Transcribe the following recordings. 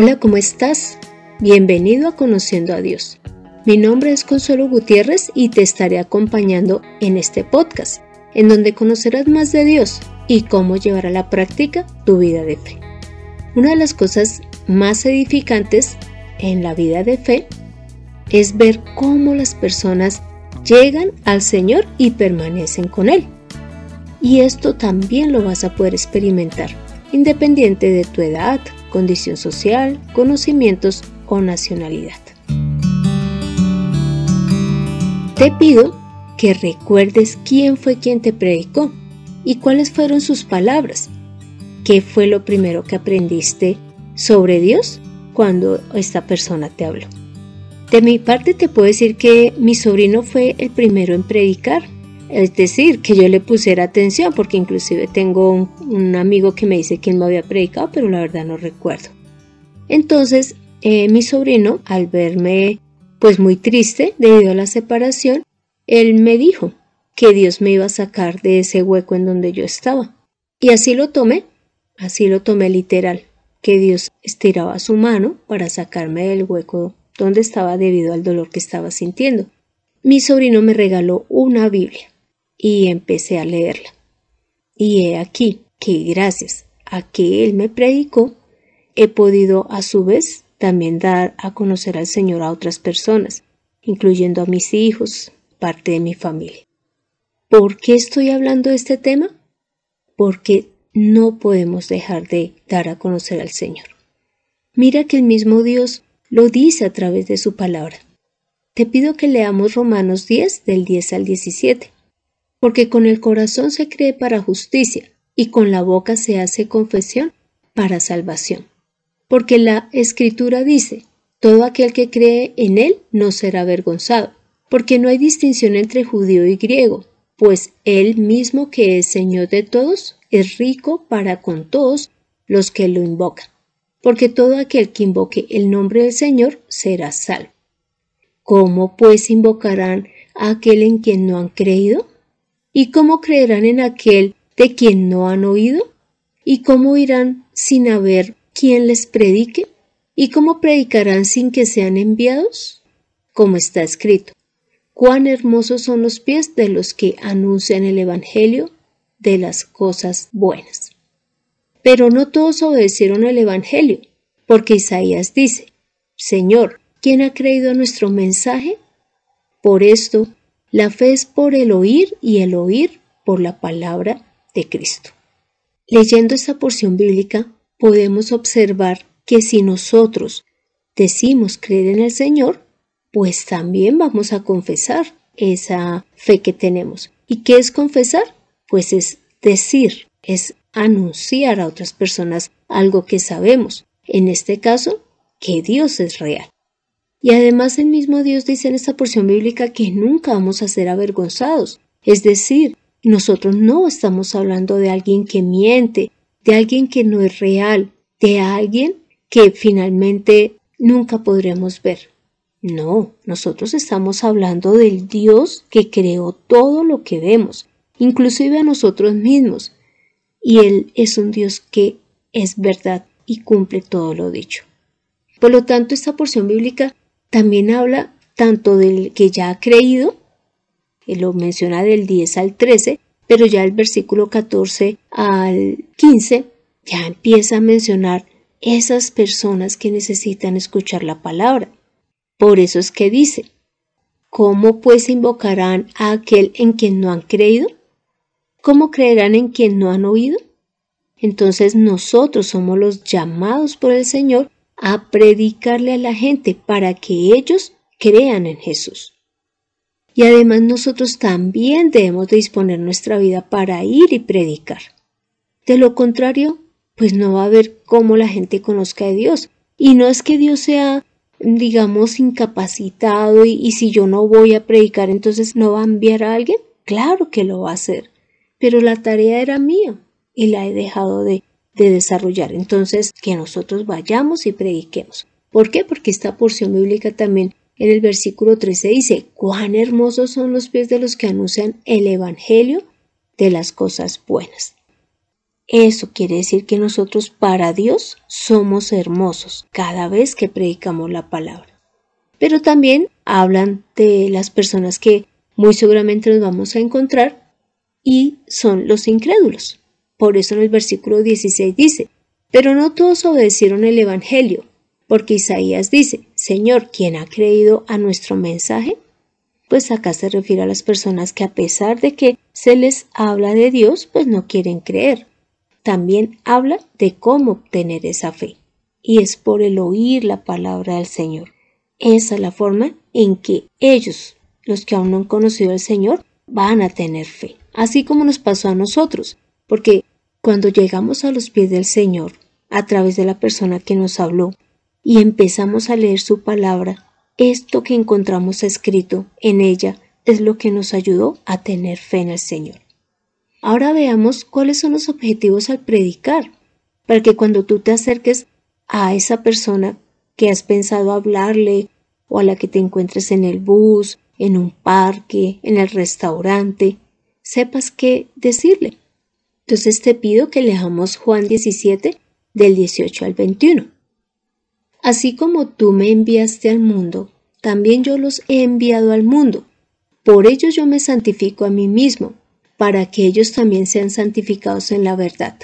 Hola, ¿cómo estás? Bienvenido a Conociendo a Dios. Mi nombre es Consuelo Gutiérrez y te estaré acompañando en este podcast, en donde conocerás más de Dios y cómo llevar a la práctica tu vida de fe. Una de las cosas más edificantes en la vida de fe es ver cómo las personas llegan al Señor y permanecen con Él. Y esto también lo vas a poder experimentar, independiente de tu edad, condición social, conocimientos o nacionalidad. Te pido que recuerdes quién fue quien te predicó y cuáles fueron sus palabras. ¿Qué fue lo primero que aprendiste sobre Dios cuando esta persona te habló? De mi parte te puedo decir que mi sobrino fue el primero en predicar, es decir, que yo le pusiera atención, porque inclusive tengo un, amigo que me dice que él me había predicado, pero la verdad no recuerdo. Entonces, eh, mi sobrino, al verme pues muy triste debido a la separación, él me dijo que Dios me iba a sacar de ese hueco en donde yo estaba. Y así lo tomé, así lo tomé literal, que Dios estiraba su mano para sacarme del hueco donde estaba debido al dolor que estaba sintiendo. Mi sobrino me regaló una Biblia y empecé a leerla. Y he aquí que gracias a que él me predicó, he podido a su vez también dar a conocer al Señor a otras personas, incluyendo a mis hijos, parte de mi familia. ¿Por qué estoy hablando de este tema? Porque no podemos dejar de dar a conocer al Señor. Mira que el mismo Dios lo dice a través de su palabra. Te pido que leamos Romanos 10 del 10 al 17, porque con el corazón se cree para justicia y con la boca se hace confesión para salvación. Porque la escritura dice, todo aquel que cree en él no será avergonzado, porque no hay distinción entre judío y griego, pues él mismo que es Señor de todos es rico para con todos los que lo invocan porque todo aquel que invoque el nombre del Señor será salvo. ¿Cómo pues invocarán a aquel en quien no han creído? ¿Y cómo creerán en aquel de quien no han oído? ¿Y cómo irán sin haber quien les predique? ¿Y cómo predicarán sin que sean enviados? Como está escrito, cuán hermosos son los pies de los que anuncian el Evangelio de las cosas buenas. Pero no todos obedecieron el Evangelio, porque Isaías dice, Señor, ¿quién ha creído nuestro mensaje? Por esto, la fe es por el oír y el oír por la palabra de Cristo. Leyendo esta porción bíblica, podemos observar que si nosotros decimos creer en el Señor, pues también vamos a confesar esa fe que tenemos. ¿Y qué es confesar? Pues es decir, es anunciar a otras personas algo que sabemos, en este caso, que Dios es real. Y además el mismo Dios dice en esta porción bíblica que nunca vamos a ser avergonzados, es decir, nosotros no estamos hablando de alguien que miente, de alguien que no es real, de alguien que finalmente nunca podremos ver. No, nosotros estamos hablando del Dios que creó todo lo que vemos, inclusive a nosotros mismos, y Él es un Dios que es verdad y cumple todo lo dicho. Por lo tanto, esta porción bíblica también habla tanto del que ya ha creído, él lo menciona del 10 al 13, pero ya el versículo 14 al 15 ya empieza a mencionar esas personas que necesitan escuchar la palabra. Por eso es que dice, ¿cómo pues invocarán a aquel en quien no han creído? ¿Cómo creerán en quien no han oído? Entonces nosotros somos los llamados por el Señor a predicarle a la gente para que ellos crean en Jesús. Y además nosotros también debemos disponer nuestra vida para ir y predicar. De lo contrario, pues no va a haber cómo la gente conozca a Dios. Y no es que Dios sea, digamos, incapacitado y, y si yo no voy a predicar, entonces no va a enviar a alguien. Claro que lo va a hacer pero la tarea era mía y la he dejado de, desarrollar. Entonces, que nosotros vayamos y prediquemos. ¿Por qué? Porque esta porción bíblica también en el versículo 13 dice, cuán hermosos son los pies de los que anuncian el Evangelio de las cosas buenas. Eso quiere decir que nosotros para Dios somos hermosos cada vez que predicamos la palabra. Pero también hablan de las personas que muy seguramente nos vamos a encontrar y son los incrédulos. Por eso en el versículo 16 dice, pero no todos obedecieron el Evangelio, porque Isaías dice, Señor, ¿quién ha creído a nuestro mensaje? Pues acá se refiere a las personas que a pesar de que se les habla de Dios, pues no quieren creer también habla de cómo obtener esa fe. Y es por el oír la palabra del Señor. Esa es la forma en que ellos, los que aún no han conocido al Señor, van a tener fe. Así como nos pasó a nosotros. Porque cuando llegamos a los pies del Señor, a través de la persona que nos habló, y empezamos a leer su palabra, esto que encontramos escrito en ella es lo que nos ayudó a tener fe en el Señor. Ahora veamos cuáles son los objetivos al predicar, para que cuando tú te acerques a esa persona que has pensado hablarle o a la que te encuentres en el bus, en un parque, en el restaurante, sepas qué decirle. Entonces te pido que leamos Juan 17 del 18 al 21. Así como tú me enviaste al mundo, también yo los he enviado al mundo. Por ellos yo me santifico a mí mismo, para que ellos también sean santificados en la verdad.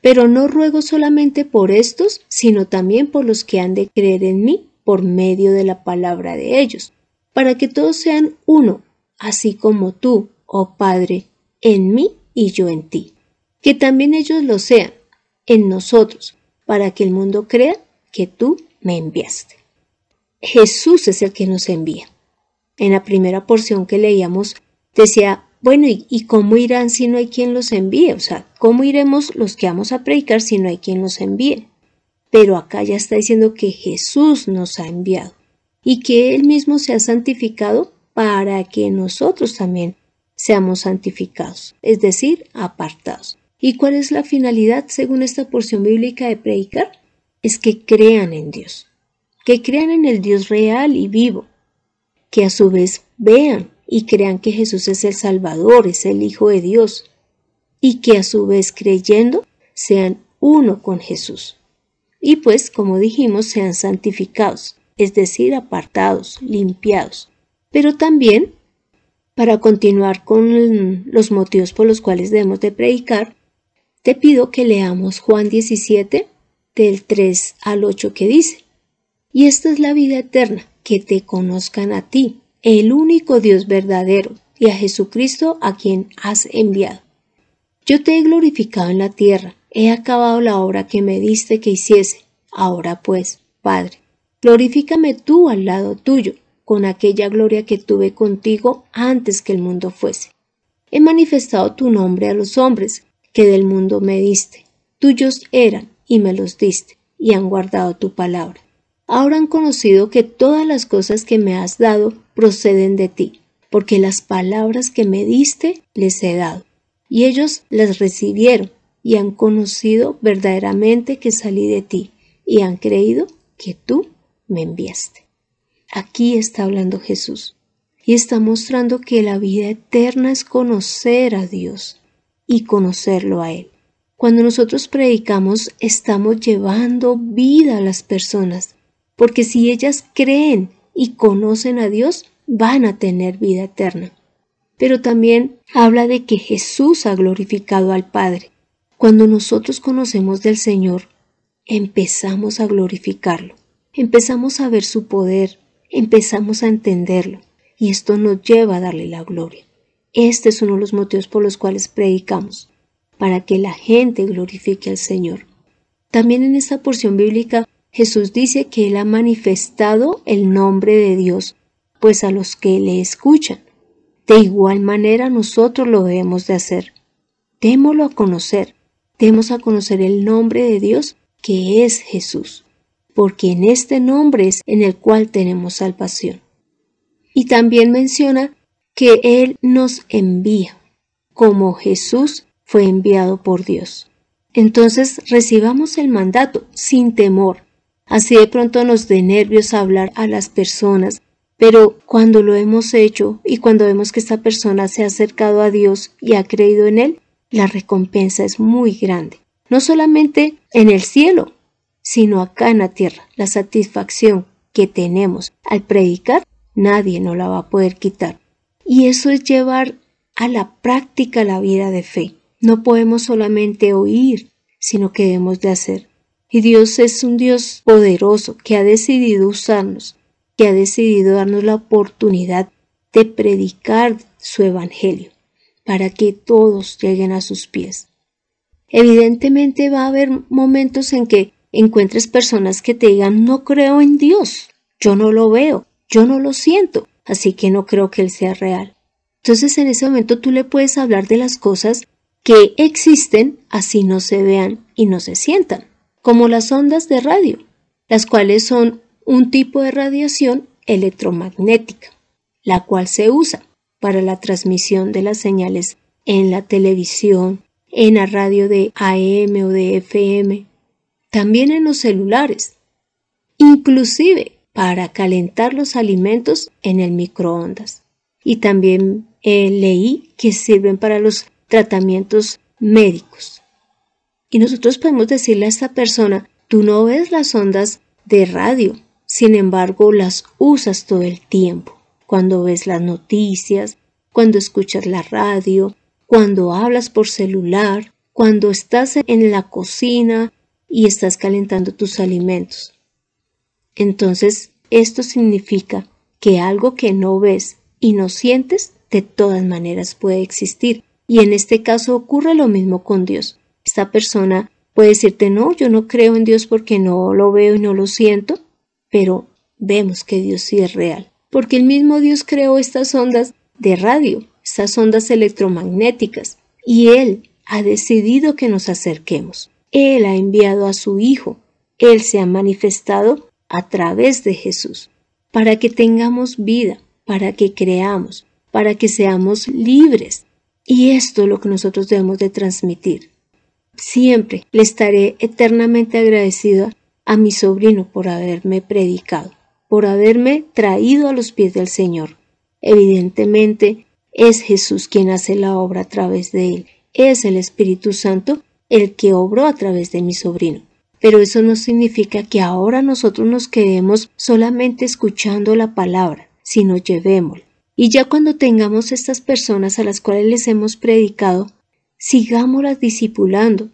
Pero no ruego solamente por estos, sino también por los que han de creer en mí por medio de la palabra de ellos, para que todos sean uno, así como tú, oh Padre, en mí y yo en ti. Que también ellos lo sean, en nosotros, para que el mundo crea que tú me enviaste. Jesús es el que nos envía. En la primera porción que leíamos decía bueno, ¿y, cómo irán si no hay quien los envíe? O sea, ¿cómo iremos los que vamos a predicar si no hay quien los envíe? Pero acá ya está diciendo que Jesús nos ha enviado y que Él mismo se ha santificado para que nosotros también seamos santificados, es decir, apartados. ¿Y cuál es la finalidad según esta porción bíblica de predicar? Es que crean en Dios, que crean en el Dios real y vivo, que a su vez vean y crean que Jesús es el Salvador, es el Hijo de Dios, y que a su vez creyendo sean uno con Jesús. Y pues, como dijimos, sean santificados, es decir, apartados, limpiados. Pero también, para continuar con los motivos por los cuales debemos de predicar, te pido que leamos Juan 17 del 3 al 8 que dice, y esta es la vida eterna, que te conozcan a ti, el único Dios verdadero, y a Jesucristo a quien has enviado. Yo te he glorificado en la tierra, he acabado la obra que me diste que hiciese. Ahora pues, Padre, glorifícame tú al lado tuyo, con aquella gloria que tuve contigo antes que el mundo fuese. He manifestado tu nombre a los hombres que del mundo me diste. Tuyos eran y me los diste, y han guardado tu palabra ahora han conocido que todas las cosas que me has dado proceden de ti, porque las palabras que me diste les he dado. Y ellos las recibieron y han conocido verdaderamente que salí de ti y han creído que tú me enviaste. Aquí está hablando Jesús y está mostrando que la vida eterna es conocer a Dios y conocerlo a Él. Cuando nosotros predicamos estamos llevando vida a las personas porque si ellas creen y conocen a Dios, van a tener vida eterna. Pero también habla de que Jesús ha glorificado al Padre. Cuando nosotros conocemos del Señor, empezamos a glorificarlo, empezamos a ver su poder, empezamos a entenderlo, y esto nos lleva a darle la gloria. Este es uno de los motivos por los cuales predicamos, para que la gente glorifique al Señor. También en esta porción bíblica Jesús dice que Él ha manifestado el nombre de Dios, pues a los que le escuchan. De igual manera nosotros lo debemos de hacer. Démoslo a conocer, demos a conocer el nombre de Dios que es Jesús, porque en este nombre es en el cual tenemos salvación. Y también menciona que Él nos envía, como Jesús fue enviado por Dios. Entonces recibamos el mandato sin temor, Así de pronto nos dé nervios hablar a las personas, pero cuando lo hemos hecho y cuando vemos que esta persona se ha acercado a Dios y ha creído en Él, la recompensa es muy grande. no solamente en el cielo, sino acá en la tierra. La satisfacción que tenemos al predicar, nadie nos la va a poder quitar. Y eso es llevar a la práctica la vida de fe. No podemos solamente oír, sino que debemos de hacer. Y Dios es un Dios poderoso que ha decidido usarnos, que ha decidido darnos la oportunidad de predicar su Evangelio, para que todos lleguen a sus pies. Evidentemente va a haber momentos en que encuentres personas que te digan no creo en Dios, yo no lo veo, yo no lo siento, así que no creo que Él sea real. Entonces en ese momento tú le puedes hablar de las cosas que existen así no se vean y no se sientan, como las ondas de radio, las cuales son un tipo de radiación electromagnética, la cual se usa para la transmisión de las señales en la televisión, en la radio de AM o de FM, también en los celulares, inclusive para calentar los alimentos en el microondas. Y también eh, leí que sirven para los tratamientos médicos. Y nosotros podemos decirle a esta persona, tú no ves las ondas de radio, sin embargo las usas todo el tiempo, cuando ves las noticias, cuando escuchas la radio, cuando hablas por celular, cuando estás en la cocina y estás calentando tus alimentos. Entonces, esto significa que algo que no ves y no sientes de todas maneras puede existir. Y en este caso ocurre lo mismo con Dios. Esta persona puede decirte, no, yo no creo en Dios porque no lo veo y no lo siento, pero vemos que Dios sí es real. Porque el mismo Dios creó estas ondas de radio estas ondas electromagnéticas, y Él ha decidido que nos acerquemos. Él ha enviado a su Hijo. Él se ha manifestado a través de Jesús, para que tengamos vida, para que creamos, para que seamos libres. Y esto es lo que nosotros debemos de transmitir. Siempre le estaré eternamente agradecido a mi sobrino por haberme predicado, por haberme traído a los pies del Señor. Evidentemente, es Jesús quien hace la obra a través de él. Es el Espíritu Santo el que obró a través de mi sobrino. Pero eso no significa que ahora nosotros nos quedemos solamente escuchando la palabra, sino llevémosla. Y ya cuando tengamos estas personas a las cuales les hemos predicado, sigámoslas discipulando.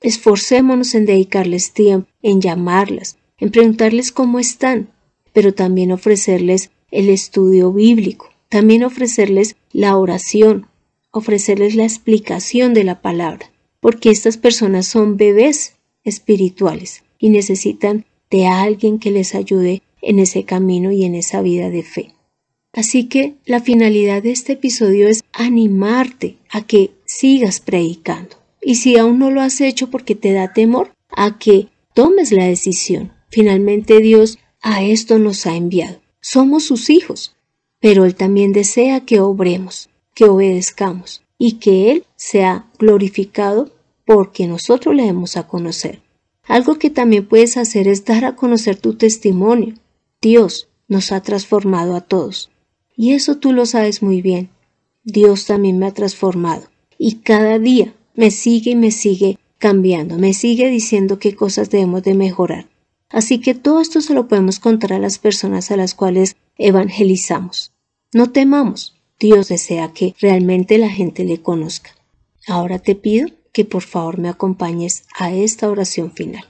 Esforcémonos en dedicarles tiempo, en llamarlas, en preguntarles cómo están, pero también ofrecerles el estudio bíblico, también ofrecerles la oración, ofrecerles la explicación de la palabra, porque estas personas son bebés espirituales y necesitan de alguien que les ayude en ese camino y en esa vida de fe. Así que la finalidad de este episodio es animarte a que sigas predicando. Y si aún no lo has hecho porque te da temor, a que tomes la decisión. Finalmente Dios a esto nos ha enviado. Somos sus hijos pero Él también desea que obremos, que obedezcamos y que Él sea glorificado porque nosotros le demos a conocer. Algo que también puedes hacer es dar a conocer tu testimonio. Dios nos ha transformado a todos. Y eso tú lo sabes muy bien. Dios también me ha transformado. Y cada día me sigue y me sigue cambiando, me sigue diciendo qué cosas debemos de mejorar. Así que todo esto se lo podemos contar a las personas a las cuales evangelizamos. No temamos, Dios desea que realmente la gente le conozca. Ahora te pido que por favor me acompañes a esta oración final.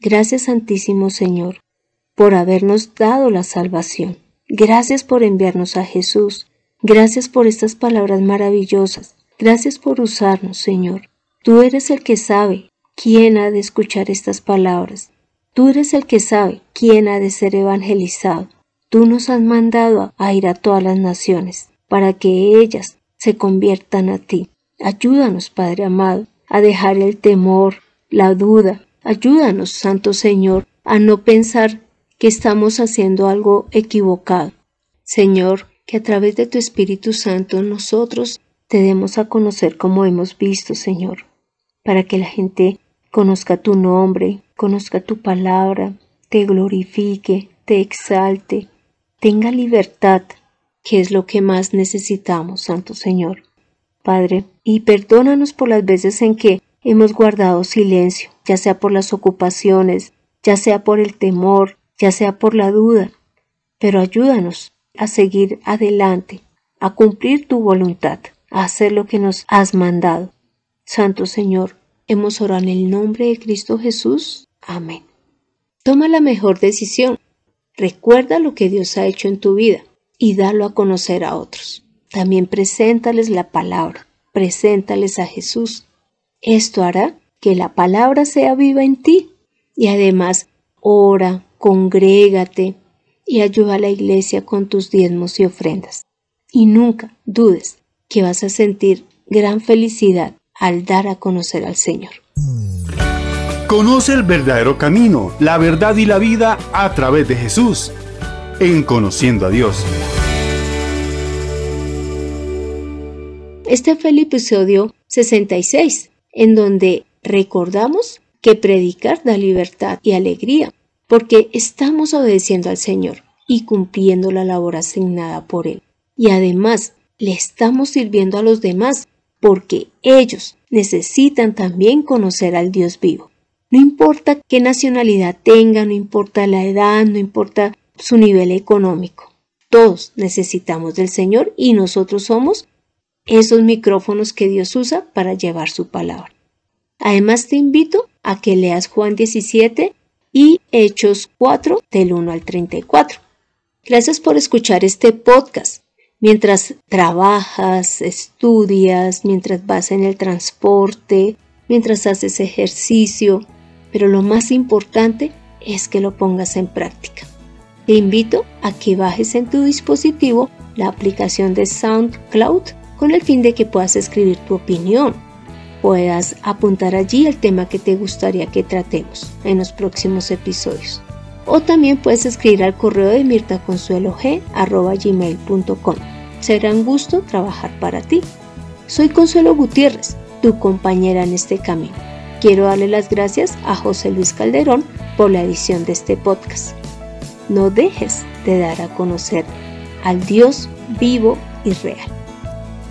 Gracias Santísimo Señor por habernos dado la salvación. Gracias por enviarnos a Jesús. Gracias por estas palabras maravillosas. Gracias por usarnos, Señor. Tú eres el que sabe quién ha de escuchar estas palabras. Tú eres el que sabe quién ha de ser evangelizado. Tú nos has mandado a ir a todas las naciones, para que ellas se conviertan a ti. Ayúdanos, Padre amado, a dejar el temor, la duda. Ayúdanos, Santo Señor, a no pensar que estamos haciendo algo equivocado. Señor, que a través de tu Espíritu Santo nosotros te demos a conocer como hemos visto, Señor, para que la gente conozca tu nombre, conozca tu palabra, te glorifique, te exalte, tenga libertad, que es lo que más necesitamos, Santo Señor. Padre, y perdónanos por las veces en que hemos guardado silencio, ya sea por las ocupaciones, ya sea por el temor, ya sea por la duda, pero ayúdanos a seguir adelante, a cumplir tu voluntad, a hacer lo que nos has mandado. Santo Señor, hemos orado en el nombre de Cristo Jesús. Amén. Toma la mejor decisión. Recuerda lo que Dios ha hecho en tu vida y dalo a conocer a otros. También preséntales la palabra, preséntales a Jesús. Esto hará que la palabra sea viva en ti y además ora, congrégate y ayuda a la iglesia con tus diezmos y ofrendas. Y nunca dudes que vas a sentir gran felicidad al dar a conocer al Señor. Conoce el verdadero camino, la verdad y la vida a través de Jesús, en Conociendo a Dios. Este fue el episodio 66, en donde recordamos que predicar da libertad y alegría, porque estamos obedeciendo al Señor y cumpliendo la labor asignada por Él. Y además le estamos sirviendo a los demás, porque ellos necesitan también conocer al Dios vivo. No importa qué nacionalidad tenga, no importa la edad, no importa su nivel económico. Todos necesitamos del Señor y nosotros somos esos micrófonos que Dios usa para llevar su palabra. Además te invito a que leas Juan 17 y Hechos 4 del 1 al 34. Gracias por escuchar este podcast. Mientras trabajas, estudias, mientras vas en el transporte, mientras haces ejercicio, pero lo más importante es que lo pongas en práctica. Te invito a que bajes en tu dispositivo la aplicación de SoundCloud con el fin de que puedas escribir tu opinión, puedas apuntar allí el tema que te gustaría que tratemos en los próximos episodios. O también puedes escribir al correo de mirtaconsuelog.gmail.com. Será un gusto trabajar para ti. Soy Consuelo Gutiérrez, tu compañera en este camino. Quiero darle las gracias a José Luis Calderón por la edición de este podcast. No dejes de dar a conocer al Dios vivo y real.